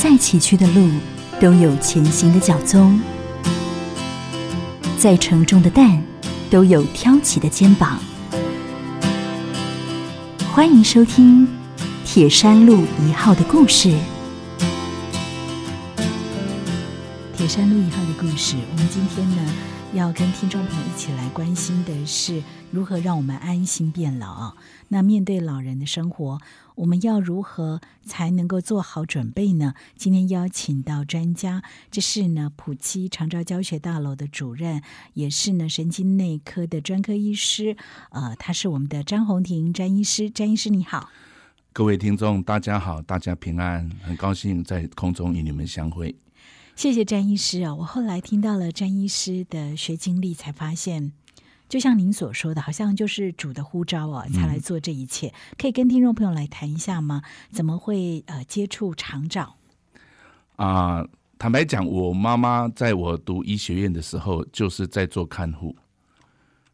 再崎岖的路都有前行的脚踪，再沉重的担都有挑起的肩膀。欢迎收听《铁山路一号》的故事。铁山路一号的故事，我们今天呢要跟听众朋友一起来关心的是如何让我们安心变老。那面对老人的生活，我们要如何才能够做好准备呢？今天邀请到专家，这是呢普七长照教学大楼的主任，也是呢神经内科的专科医师。呃，他是我们的张红婷詹医师，詹医师你好。各位听众大家好，大家平安，很高兴在空中与你们相会。谢谢詹医师啊！我后来听到了詹医师的学经历，才发现，就像您所说的，好像就是主的呼召啊，才来做这一切。可以跟听众朋友来谈一下吗？怎么会呃接触长照？啊，坦白讲，我妈妈在我读医学院的时候，就是在做看护。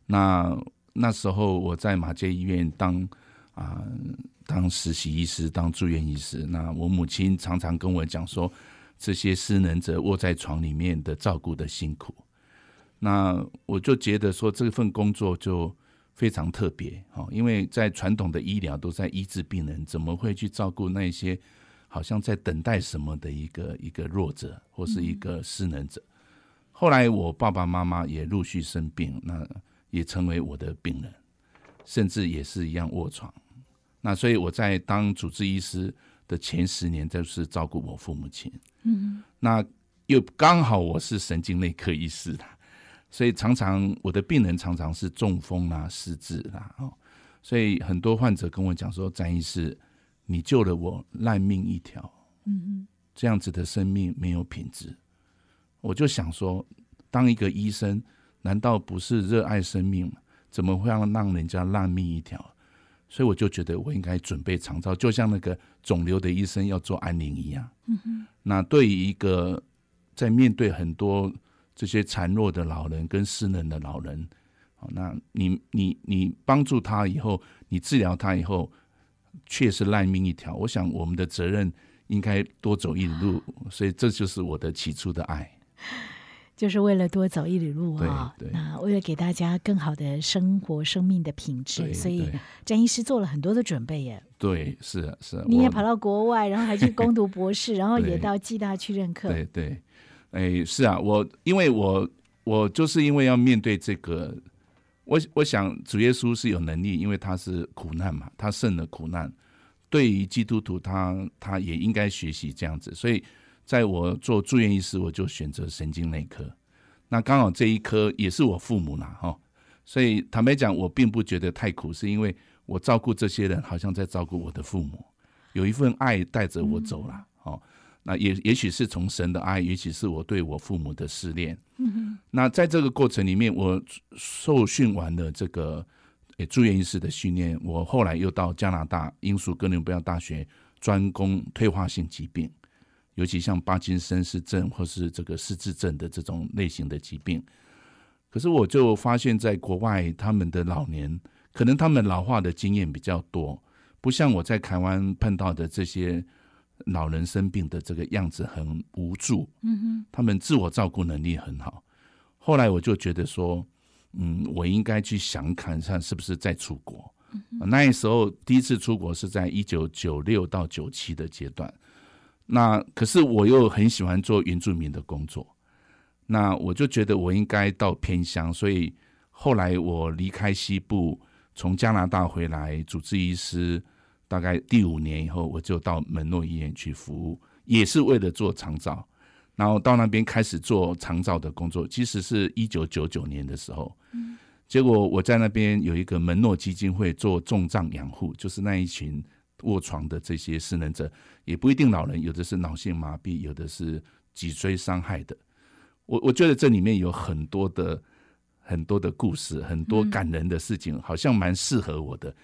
那那时候我在马街医院当啊当实习医师，当住院医师。那我母亲常常跟我讲说。这些失能者卧在床里面的照顾的辛苦，那我就觉得说这份工作就非常特别哦，因为在传统的医疗都在医治病人，怎么会去照顾那些好像在等待什么的一个一个弱者或是一个失能者？后来我爸爸妈妈也陆续生病，那也成为我的病人，甚至也是一样卧床。那所以我在当主治医师。的前十年就是照顾我父母亲，嗯，那又刚好我是神经内科医师的，所以常常我的病人常常是中风啦、失智啦，哦，所以很多患者跟我讲说：“詹医师，你救了我烂命一条，嗯嗯，这样子的生命没有品质。”我就想说，当一个医生，难道不是热爱生命吗？怎么会让让人家烂命一条？所以我就觉得我应该准备长照，就像那个肿瘤的医生要做安宁一样。嗯哼。那对于一个在面对很多这些残弱的老人跟失能的老人，好，那你你你帮助他以后，你治疗他以后，却是烂命一条。我想我们的责任应该多走一里路，所以这就是我的起初的爱。就是为了多走一里路啊！那为了给大家更好的生活、生命的品质，所以詹医师做了很多的准备耶。对，是是。你也跑到国外，然后还去攻读博士，然后也到暨大去任课。对对，哎，是啊，我因为我我就是因为要面对这个，我我想主耶稣是有能力，因为他是苦难嘛，他胜了苦难。对于基督徒，他他也应该学习这样子，所以。在我做住院医师，我就选择神经内科。那刚好这一科也是我父母啦，哈。所以坦白讲，我并不觉得太苦，是因为我照顾这些人，好像在照顾我的父母，有一份爱带着我走了。哦，那也也许是从神的爱，也许是我对我父母的思念。嗯那在这个过程里面，我受训完了这个住院医师的训练，我后来又到加拿大英属哥伦比亚大学专攻退化性疾病。尤其像帕金森氏症或是这个失智症的这种类型的疾病，可是我就发现，在国外他们的老年，可能他们老化的经验比较多，不像我在台湾碰到的这些老人生病的这个样子很无助。嗯哼，他们自我照顾能力很好。后来我就觉得说，嗯，我应该去想看看是不是再出国。那时候第一次出国是在一九九六到九七的阶段。那可是我又很喜欢做原住民的工作，那我就觉得我应该到偏乡，所以后来我离开西部，从加拿大回来主治医师，大概第五年以后，我就到门诺医院去服务，也是为了做长照，然后到那边开始做长照的工作，其实是一九九九年的时候，结果我在那边有一个门诺基金会做重障养护，就是那一群。卧床的这些失能者也不一定老人，有的是脑性麻痹，有的是脊椎伤害的。我我觉得这里面有很多的很多的故事，很多感人的事情，好像蛮适合我的。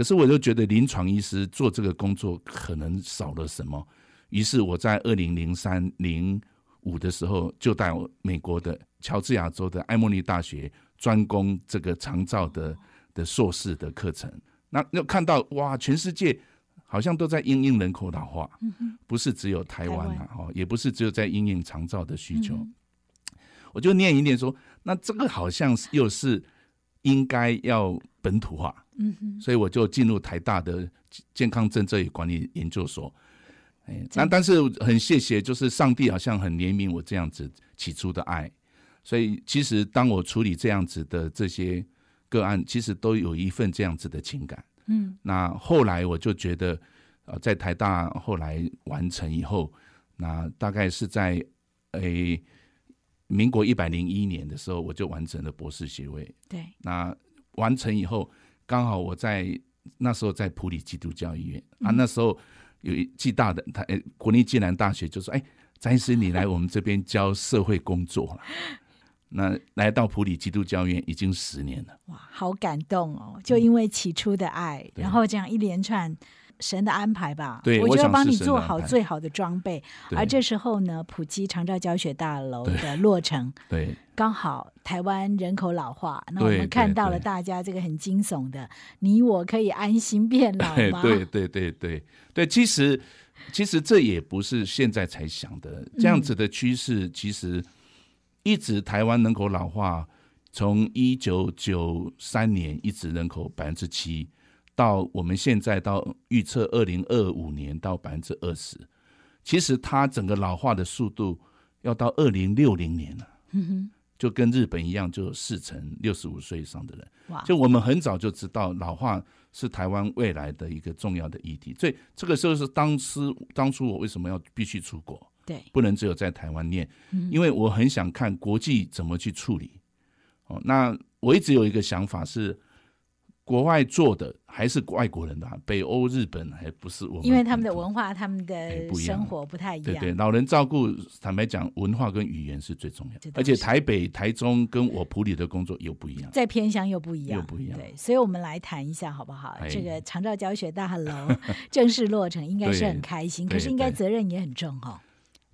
可是我就觉得临床医师做这个工作可能少了什么。于是我在二零零三零五的时候，就到美国的乔治亚州的艾默尼大学专攻这个长照的的硕士的课程。那又看到哇，全世界好像都在因应人口老化，嗯，不是只有台湾台啊，哦，也不是只有在因应长照的需求。嗯我就念一念说，那这个好像是又是应该要本土化，嗯哼，所以我就进入台大的健康政策与管理研究所。哎，真那但是很谢谢，就是上帝好像很怜悯我这样子起初的爱，所以其实当我处理这样子的这些个案，其实都有一份这样子的情感。嗯。那后来我就觉得，呃，在台大后来完成以后，那大概是在诶、民国一百零一年的时候，我就完成了博士学位。对，那完成以后，刚好我在那时候在普里基督教医院、啊，嗯那时候有一暨大的他诶国立暨南大学就说，哎，詹医师你来我们这边教社会工作了。那来到普里基督教院已经十年了，哇，好感动哦！就因为起初的爱，对然后这样一连串神的安排吧，对我就要帮你做好最好的装备。而这时候呢，普及长照教学大楼的落成，对。刚好台湾人口老化，那我对们看到了大家这个很惊悚的，你我可以安心变老吗？对对对对。对，其实其实这也不是现在才想的，这样子的趋势其实一直台湾人口老化，从一九九三年一直人口百分之七，到我们现在到预测二零二五年到百分之二十，其实它整个老化的速度要到二零六零年了。嗯哼，就跟日本一样，就四成六十五岁以上的人。哇，就我们很早就知道老化是台湾未来的一个重要的议题，所以这个时候是当时当初我为什么要必须出国，对，不能只有在台湾念，嗯因为我很想看国际怎么去处理。哦，那我一直有一个想法是，国外做的还是外国人的啊，北欧、日本还不是我们，因为他们的文化、他们哎的生活不太一样。对对，老人照顾，坦白讲，文化跟语言是最重要的，而且台北、台中跟我普里的工作又不一样。在偏乡又不一样，又不一样。对，所以我们来谈一下好不好？哎。这个长照教学大楼 正式落成，应该是很开心，可是应该对责任也很重哈、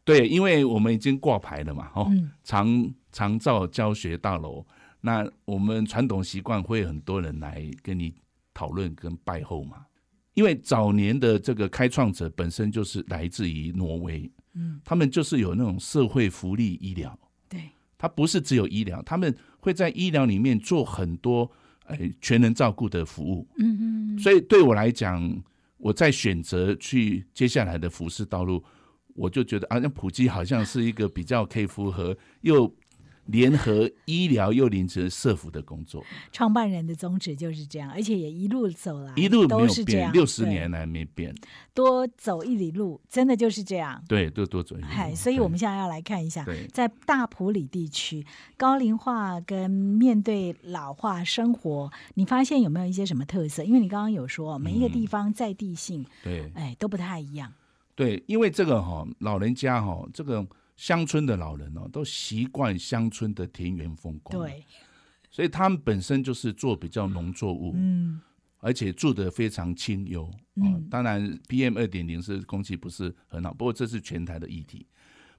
对，因为我们已经挂牌了嘛，哦，嗯。长长照教学大楼，那我们传统习惯会很多人来跟你讨论跟拜后嘛。因为早年的这个开创者本身就是来自于挪威，嗯，他们就是有那种社会福利医疗，对，他不是只有医疗，他们会在医疗里面做很多呃全人照顾的服务，嗯嗯，所以对我来讲，我在选择去接下来的服饰道路，我就觉得啊，那普及好像是一个比较可以符合又联合医疗又联合社服的工作，创办人的宗旨就是这样，而且也一路走来，一路没有都是这样变，，六十年来没变，多走一里路，真的就是这样。对，多多走一步嗨，所以我们现在要来看一下，在大埔里地区，高龄化跟面对老化生活，你发现有没有一些什么特色？因为你刚刚有说，每一个地方在地性，对哎，都不太一样。对，因为这个哈、老人家哈、这个乡村的老人哦，都习惯乡村的田园风光，，对，所以他们本身就是做比较农作物，嗯，而且住得非常清幽。嗯哦，当然 PM 二点零是空气不是很好，不过这是全台的议题。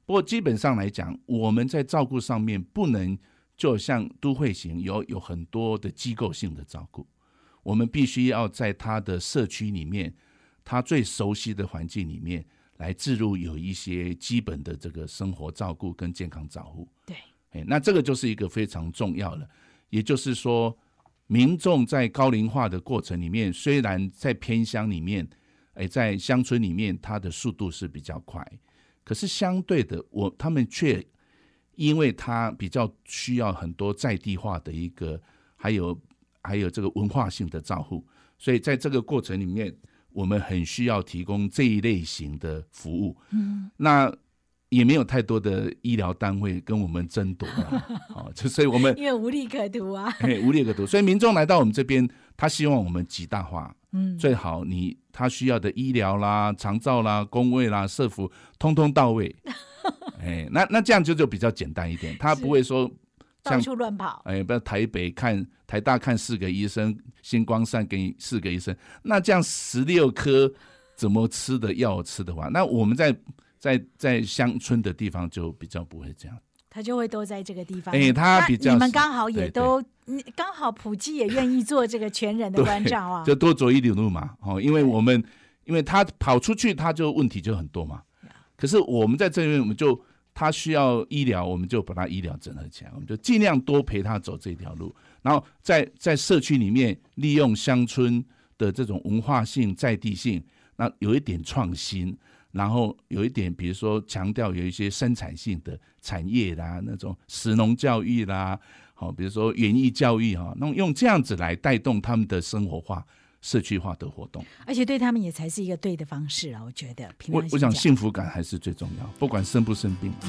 不过基本上来讲，我们在照顾上面不能就像都会型有有很多的机构性的照顾，我们必须要在他的社区里面，他最熟悉的环境里面来置入有一些基本的这个生活照顾跟健康照护。对，哎，那这个就是一个非常重要的，也就是说，民众在高龄化的过程里面，虽然在偏乡里面，哎，在乡村里面，它的速度是比较快，可是相对的，我他们却因为它比较需要很多在地化的一个，还有还有这个文化性的照护，所以在这个过程里面，我们很需要提供这一类型的服务。嗯，那也没有太多的医疗单位跟我们争夺啊，哦，就所以我们因为无利可图啊。嘿无利可图，所以民众来到我们这边，他希望我们极大化，嗯，最好你他需要的医疗啦、长照啦、工位啦、社服，通通到位。哎，那那这样就就比较简单一点，他不会说到处乱跑。哎，不要台北看台大看四个医生，星光散给你四个医生，那这样十六颗怎么吃的药吃的话，那我们在在在乡村的地方就比较不会这样。他就会都在这个地方。哎他比较是你们刚好也都，你刚好普及也愿意做这个全人的关照啊。就多走一点路嘛，哦，因为我们因为他跑出去他就问题就很多嘛。可是我们在这边，我们就他需要医疗，我们就把他医疗整合起来，我们就尽量多陪他走这条路。然后在在社区里面利用乡村的这种文化性、在地性，那有一点创新，然后有一点，比如说强调有一些生产性的产业啦，那种实农教育啦，好，比如说园艺教育哈，那用这样子来带动他们的生活化。社区化的活动，而且对他们也才是一个对的方式啊！我觉得，我我想幸福感还是最重要，不管生不生病。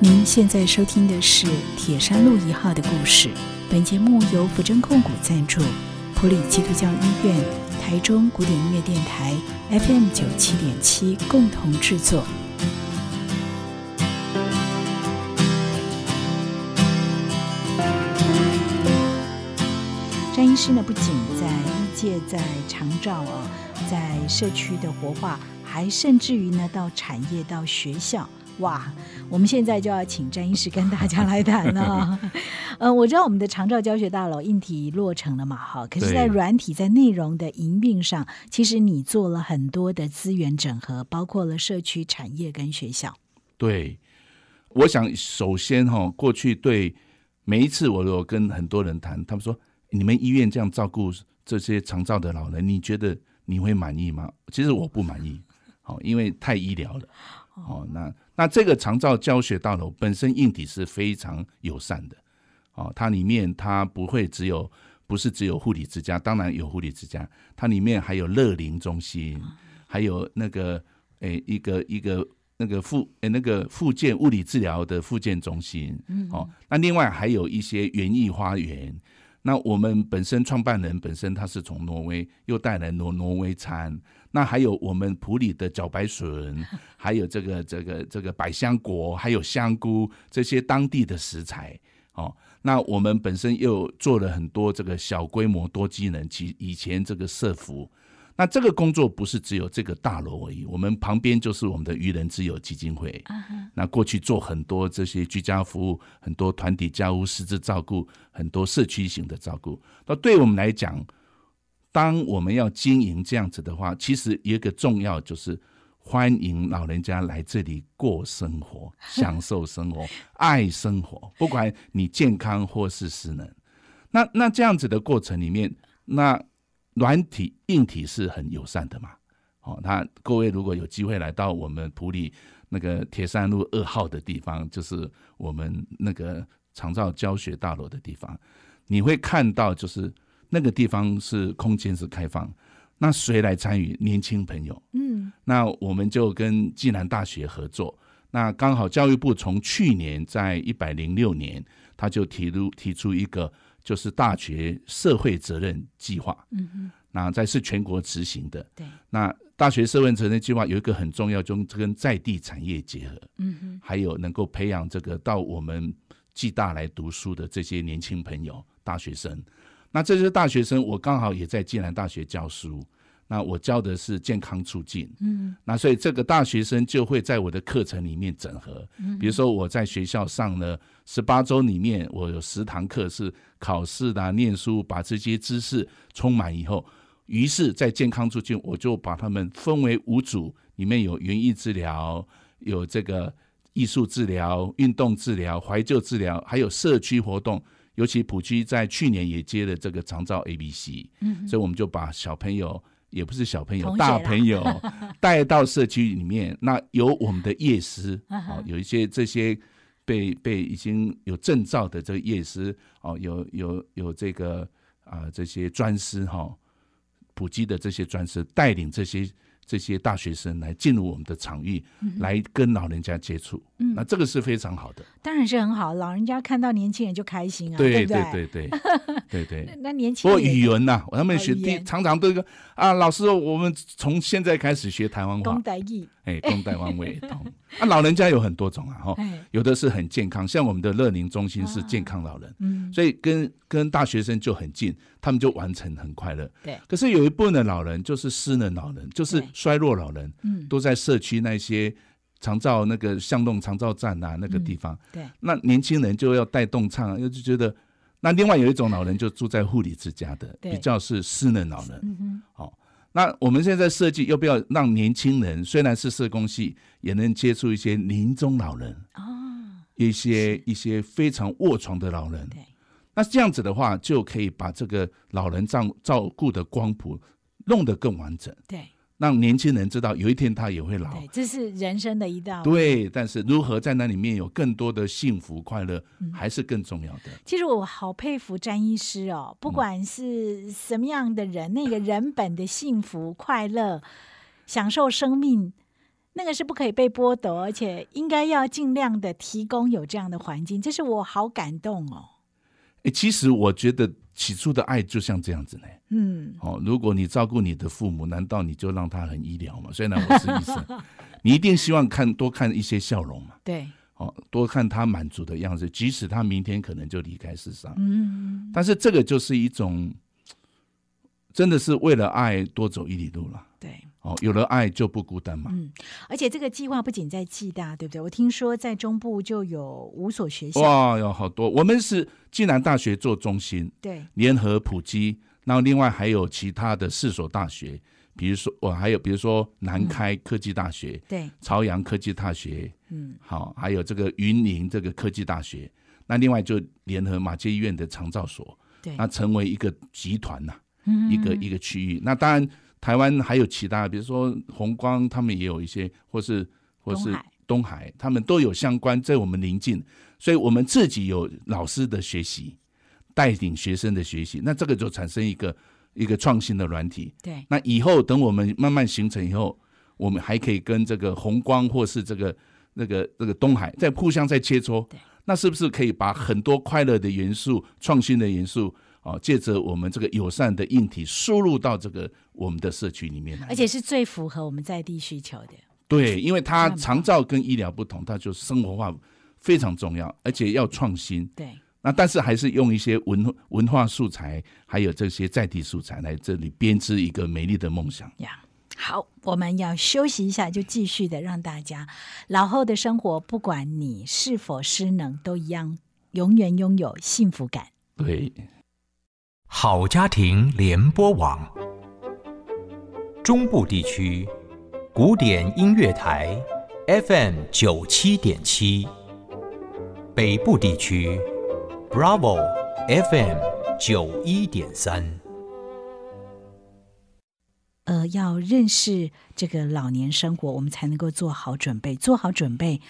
您现在收听的是铁山路一号的故事。本节目由福珍控股赞助，普里基督教医院、台中古典音乐电台 FM 九七点七共同制作。师呢，不仅在医界、在长照啊，在社区的活化，还甚至于呢，到产业、到学校，哇！我们现在就要请詹医师跟大家来谈了。嗯，我知道我们的长照教学大楼硬体落成了嘛，哈，可是，在软体、在内容的营运上，其实你做了很多的资源整合，包括了社区、产业跟学校。对，我想首先哈，过去对每一次我有跟很多人谈，他们说。你们医院这样照顾这些长照的老人，你觉得你会满意吗？其实我不满意，好，因为太医疗了。哦，那那这个长照教学大楼本身硬体是非常友善的，哦，它里面它不会只有不是只有护理之家，当然有护理之家，它里面还有乐龄中心，还有那个诶一个一个那个附诶那个附件物理治疗的附件中心，哦，那另外还有一些园艺花园。那我们本身创办人本身他是从挪威，又带来挪挪威餐。那还有我们普里的茭白笋，还有这个这个这个百香果，还有香菇这些当地的食材哦。那我们本身又做了很多这个小规模多机能，其以前这个社服。那这个工作不是只有这个大楼而已，我们旁边就是我们的愚人之友基金会。那过去做很多这些居家服务，很多团体家务、师资照顾，很多社区型的照顾。那对我们来讲，当我们要经营这样子的话，其实一个重要就是欢迎老人家来这里过生活、享受生活、爱生活，不管你健康或是失能。那那这样子的过程里面，那。软体、硬体是很友善的嘛？哦，那各位如果有机会来到我们普里那个铁山路二号的地方，就是我们那个长照教学大楼的地方，你会看到，就是那个地方是空间是开放。那谁来参与？年轻朋友。嗯，那我们就跟暨南大学合作。那刚好教育部从去年在一百零六年，他就提出提出一个。就是大学社会责任计划，嗯嗯，那在是全国执行的，对。那大学社会责任计划有一个很重要，就跟在地产业结合，嗯哼，还有能够培养这个到我们暨大来读书的这些年轻朋友、大学生。那这些大学生，我刚好也在暨南大学教书。那我教的是健康促进，嗯，那所以这个大学生就会在我的课程里面整合，嗯，比如说我在学校上了十八周里面，我有十堂课是考试的、念书，把这些知识充满以后，于是，在健康促进，我就把他们分为五组，里面有园艺治疗，有这个艺术治疗、运动治疗、怀旧治疗，还有社区活动，尤其普区在去年也接了这个长照 A B C，嗯，所以我们就把小朋友。也不是小朋友，大朋友 带到社区里面，那有我们的夜师哦，有一些这些被被已经有证照的这个夜师哦，有有有这个啊这些专师哈，普及的这些专师带领这些。这些大学生来进入我们的场域，来跟老人家接触，那这个是非常好的。当然是很好，老人家看到年轻人就开心啊，对对对？对对对。那年轻不过语文呐，他们学常常都一个啊，老师，我们从现在开始学台湾话。公台语，哎，公台湾味同。啊，老人家有很多种啊，哈，有的是很健康，像我们的乐龄中心是健康老人，嗯，所以跟跟大学生就很近，他们就完成很快乐。对，可是有一部分的老人就是失能老人，就是衰弱老人，嗯，都在社区那些长照那个巷弄长照站啊那个地方，对，那年轻人就要带动唱，又就觉得那另外有一种老人就住在护理之家的，比较是失能老人。嗯哼，好、那我们现在设计要不要让年轻人虽然是社工系，也能接触一些临终老人，哦，一些一些非常卧床的老人。对，那这样子的话，就可以把这个老人照照顾的光谱弄得更完整，对，让年轻人知道有一天他也会老。对，这是人生的一道。对，但是如何在那里面有更多的幸福快乐，嗯还是更重要的。其实我好佩服詹医师哦，不管是什么样的人，那个人本的幸福、快乐、享受生命，那个是不可以被剥夺，而且应该要尽量的提供有这样的环境，这是我好感动哦。诶，其实我觉得起初的爱就像这样子呢。嗯，哦，如果你照顾你的父母，难道你就让他很医疗吗？虽然我是医生，你一定希望看多看一些笑容嘛。对，哦，多看他满足的样子，即使他明天可能就离开世上。嗯，但是这个就是一种，真的是为了爱多走一里路了。对。哦，有了爱就不孤单嘛。嗯，而且这个计划不仅在暨大，对不对？我听说在中部就有五所学校，哇，有好多。我们是暨南大学做中心，对，联合普及，然后另外还有其他的四所大学，比如说我还有比如说南开科技大学、对，朝阳科技大学，嗯，好，还有这个云林这个科技大学。那另外就联合马街医院的长照所，对，那成为一个集团呐、嗯一个一个区域。那当然，台湾还有其他，比如说红光，他们也有一些，或是或是东海，他们都有相关，在我们邻近，所以我们自己有老师的学习，带领学生的学习，那这个就产生一个一个创新的软体。对，那以后等我们慢慢形成以后，我们还可以跟这个红光或是这个那个那个东海再互相再切磋对。那是不是可以把很多快乐的元素、创新的元素啊，借着我们这个友善的硬体输入到这个我们的社区里面来？而且是最符合我们在地需求的。对，因为它长照跟医疗不同，它就生活化非常重要，而且要创新。对，那但是还是用一些文文化素材，还有这些在地素材来这里编织一个美丽的梦想。呀。好，我们要休息一下，就继续的让大家老后的生活，不管你是否失能，都一样永远拥有幸福感。对，好家庭联播网，中部地区古典音乐台 FM 九七点七，北部地区 Bravo FM 九一点三。呃，要认识这个老年生活，我们才能够做好准备。做好准备，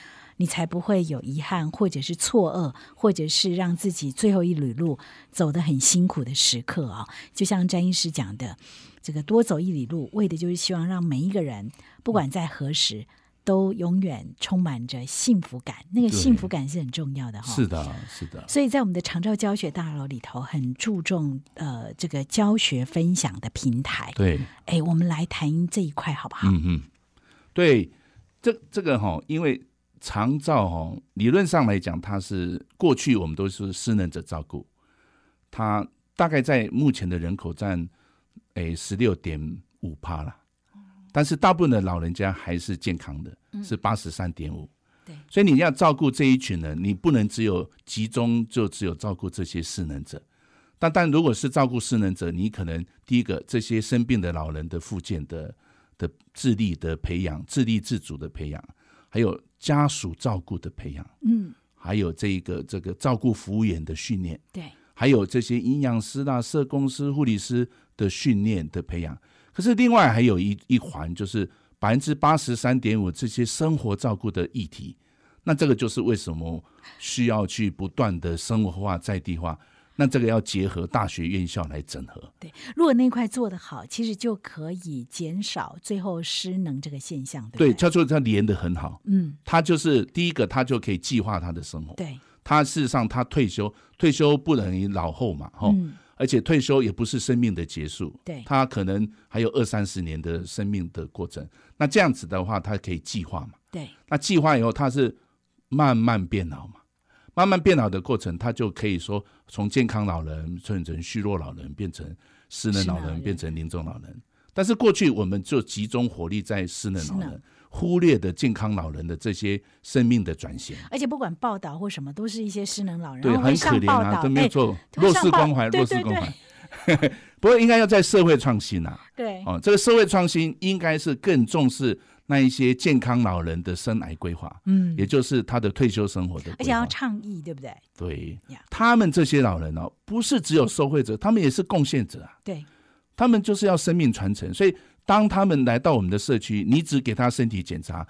你才不会有遗憾，或者是错愕，或者是让自己最后一里路走得很辛苦的时刻啊。就像詹医师讲的，这个多走一里路，为的就是希望让每一个人，不管在何时，都永远充满着幸福感。那个幸福感是很重要的哈。是的，是的，所以在我们的长照教学大楼里头，很注重呃这个教学分享的平台。对，哎，我们来谈这一块好不好？嗯嗯，对，这这个哈，因为长照哈，理论上来讲，它是过去我们都是失能者照顾，它大概在目前的人口占诶十六点五趴啦，但是大部分的老人家还是健康的，是八十三点五。对所以你要照顾这一群人，你不能只有集中就只有照顾这些失能者。但但如果是照顾失能者，你可能第一个这些生病的老人的复健的的智力的培养、智力自主的培养，还有家属照顾的培养，嗯，还有这一个这个照顾服务员的训练，对，还有这些营养师啦、社工师、护理师的训练的培养。可是另外还有一一环，就是百分之八十三点五这些生活照顾的议题。那这个就是为什么需要去不断的生活化、在地化。那这个要结合大学院校来整合。对。如果那块做得好，其实就可以减少最后失能这个现象，对对？叫做它连得很好。嗯，他就是第一个，他就可以计划他的生活。对，他事实上他退休，退休不等于老后嘛，吼、嗯，而且退休也不是生命的结束，对他可能还有二三十年的生命的过程。那这样子的话，他可以计划嘛？对，那计划以后，他是慢慢变老嘛？慢慢变老的过程，他就可以说从健康老人变成虚弱老人，变成失能老人，变成临终老人。但是过去我们就集中火力在失能老人，忽略的健康老人的这些生命的转型。而且不管报道或什么，都是一些失能老人，对，很可怜啊，都没有做弱势关怀，弱势关怀。不过应该要在社会创新啊，对，哦，这个社会创新应该是更重视那一些健康老人的生癌规划，嗯，也就是他的退休生活的。而且要倡议，对不对？对呀他们这些老人哦，不是只有受惠者，他们也是贡献者啊。对，他们就是要生命传承，所以当他们来到我们的社区，你只给他身体检查，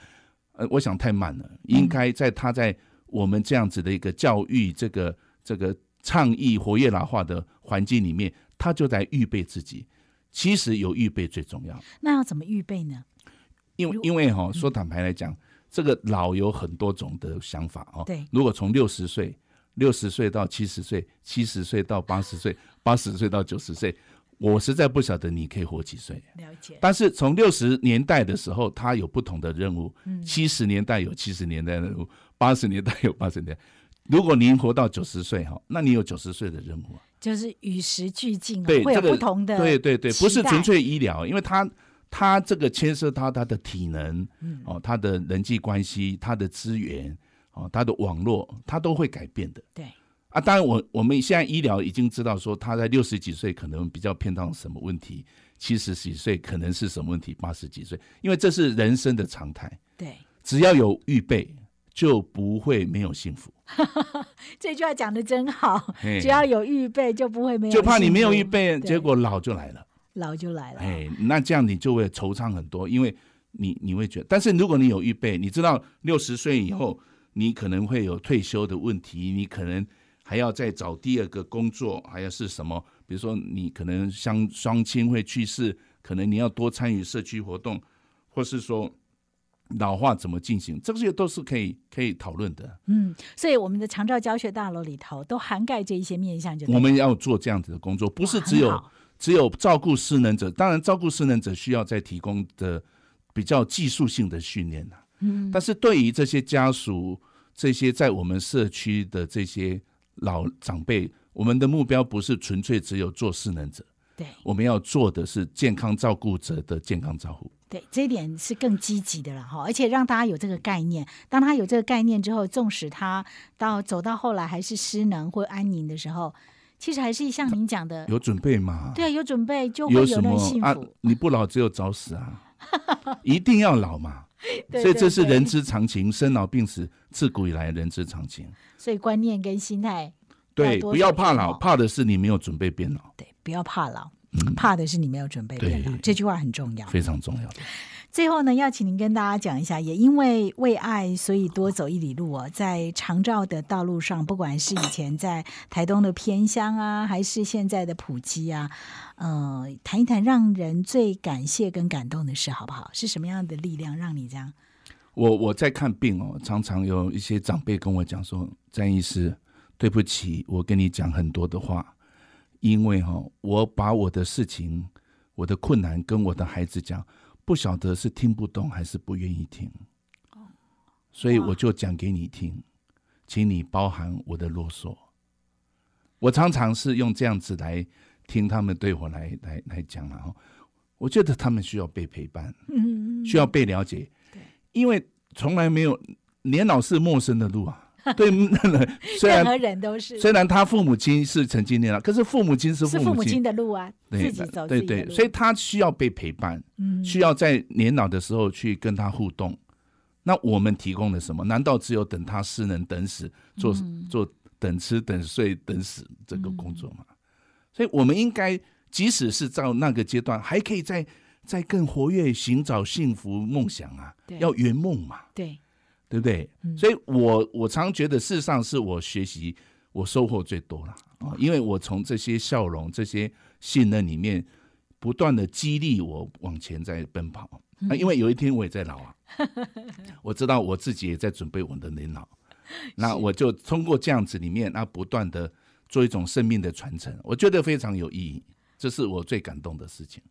呃，我想太慢了，应该在他在我们这样子的一个教育这个这个倡议活跃老化的环境里面，他就在预备自己。其实有预备最重要，那要怎么预备呢？因因为哈、说坦白来讲，这个老有很多种的想法哦。对如果从六十岁、六十岁到七十岁、七十岁到八十岁、八十岁到九十岁，我实在不晓得你可以活几岁。了解，但是从六十年代的时候，他有不同的任务；七十年代有七十年代的任务，八十年代有八十年代。如果您活到九十岁哈，那你有九十岁的任务啊。就是与时俱进啊，对，会有不同的对对对，不是纯粹医疗，因为它它这个牵涉到他的体能，嗯哦，他的人际关系，他的资源，哦，他的网络，他都会改变的。对，啊，当然我我们现在医疗已经知道说他在六十几岁可能比较偏到什么问题，七十几岁可能是什么问题，八十几岁，因为这是人生的常态，对，只要有预备，就不会没有幸福。这句话讲的真好，只要有预备就不会没有，就怕你没有预备，结果老就来了。老就来了，哎，那这样你就会惆怅很多，因为你你会觉得，但是如果你有预备，你知道六十岁以后你可能会有退休的问题，你可能还要再找第二个工作，还要是什么？比如说你可能相双亲会去世，可能你要多参与社区活动，或是说老化怎么进行，这些都是可以可以讨论的。嗯，所以我们的长照教学大楼里头都涵盖这一些面向就我们要做这样子的工作，不是只有只有照顾失能者，当然照顾失能者需要再提供的比较技术性的训练呐。嗯，但是对于这些家属，这些在我们社区的这些老长辈，我们的目标不是纯粹只有做失能者，对我们要做的是健康照顾者的健康照顾。对，这一点是更积极的了哈，而且让大家有这个概念。当他有这个概念之后，纵使他到走到后来还是失能或安宁的时候，其实还是像您讲的，有准备嘛？对啊，有准备就会有那幸福。啊？你不老只有早死啊！一定要老嘛。对所以这是人之常情，生老病死自古以来人之常情。所以观念跟心态对，不要怕老，怕的是你没有准备变老，对，不要怕老，怕的是你没有准备变老对。这句话很重要。非常重要的。最后呢，要请您跟大家讲一下，也因为为爱，所以多走一里路哦。在长照的道路上，不管是以前在台东的偏乡啊，还是现在的普基啊，呃，谈一谈让人最感谢跟感动的事，好不好？是什么样的力量让你这样？我我在看病哦，常常有一些长辈跟我讲说：“詹医师，对不起，我跟你讲很多的话，因为哈、我把我的事情、我的困难跟我的孩子讲，不晓得是听不懂还是不愿意听，所以我就讲给你听，请你包含我的啰嗦。我常常是用这样子来听他们对我来来来讲了哈，我觉得他们需要被陪伴，嗯，需要被了解，因为从来没有年老是陌生的路啊。对，虽然任何人都是虽然他父母亲是曾经年老，可是父母亲是是父母亲的路啊，对自己走自对对。所以他需要被陪伴，嗯需要在年老的时候去跟他互动。那我们提供了什么？难道只有等他失能等死，做嗯做等吃等睡等死这个工作吗？所以我们应该，即使是到那个阶段，还可以再再更活跃，寻找幸福梦想啊，要圆梦嘛。对，对不对？所以我我常觉得，事实上是我学习我收获最多了啊，因为我从这些笑容、这些信任里面，不断的激励我往前在奔跑啊。因为有一天我也在老啊，我知道我自己也在准备我的年老，那我就通过这样子里面，那不断的做一种生命的传承，我觉得非常有意义，这是我最感动的事情。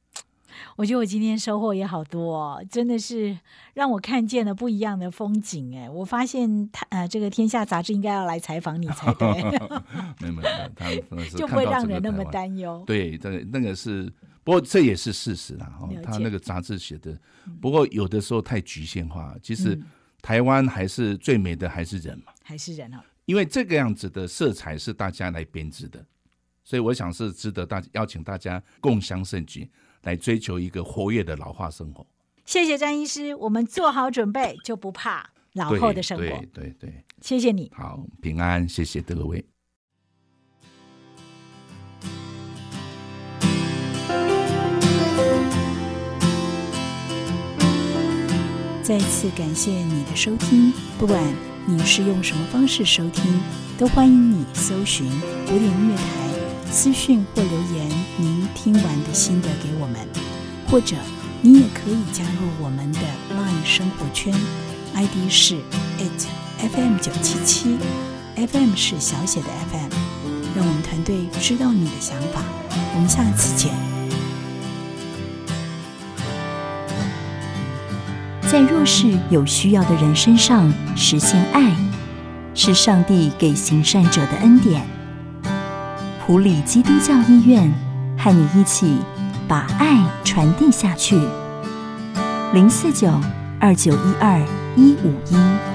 我觉得我今天收获也好多、哦，真的是让我看见了不一样的风景。哎，我发现他呃，这个《天下》杂志应该要来采访你才对，没有没有，他 就不会让人那么担忧。对，这个那个是不过这也是事实啦。哦，他那个杂志写的，不过有的时候太局限化。其实嗯台湾还是最美的还是人嘛，还是人啊，因为这个样子的色彩是大家来编织的，所以我想是值得大邀请大家共襄盛举，来追求一个活跃的老化生活。谢谢张医师，我们做好准备就不怕老后的生活对。对对，谢谢你。好，平安，谢谢各位。再次感谢你的收听，不管你是用什么方式收听，都欢迎你搜寻古典音乐台，私讯或留言您听完的心得给我们，或者你也可以加入我们的 LINE 生活圈，ID 是 it FM 九七七，FM 是小写的 FM，让我们团队知道你的想法，我们下次见。在弱势有需要的人身上实现爱，是上帝给行善者的恩典。普里基督教医院和你一起把爱传递下去。零四九二九一二一五一。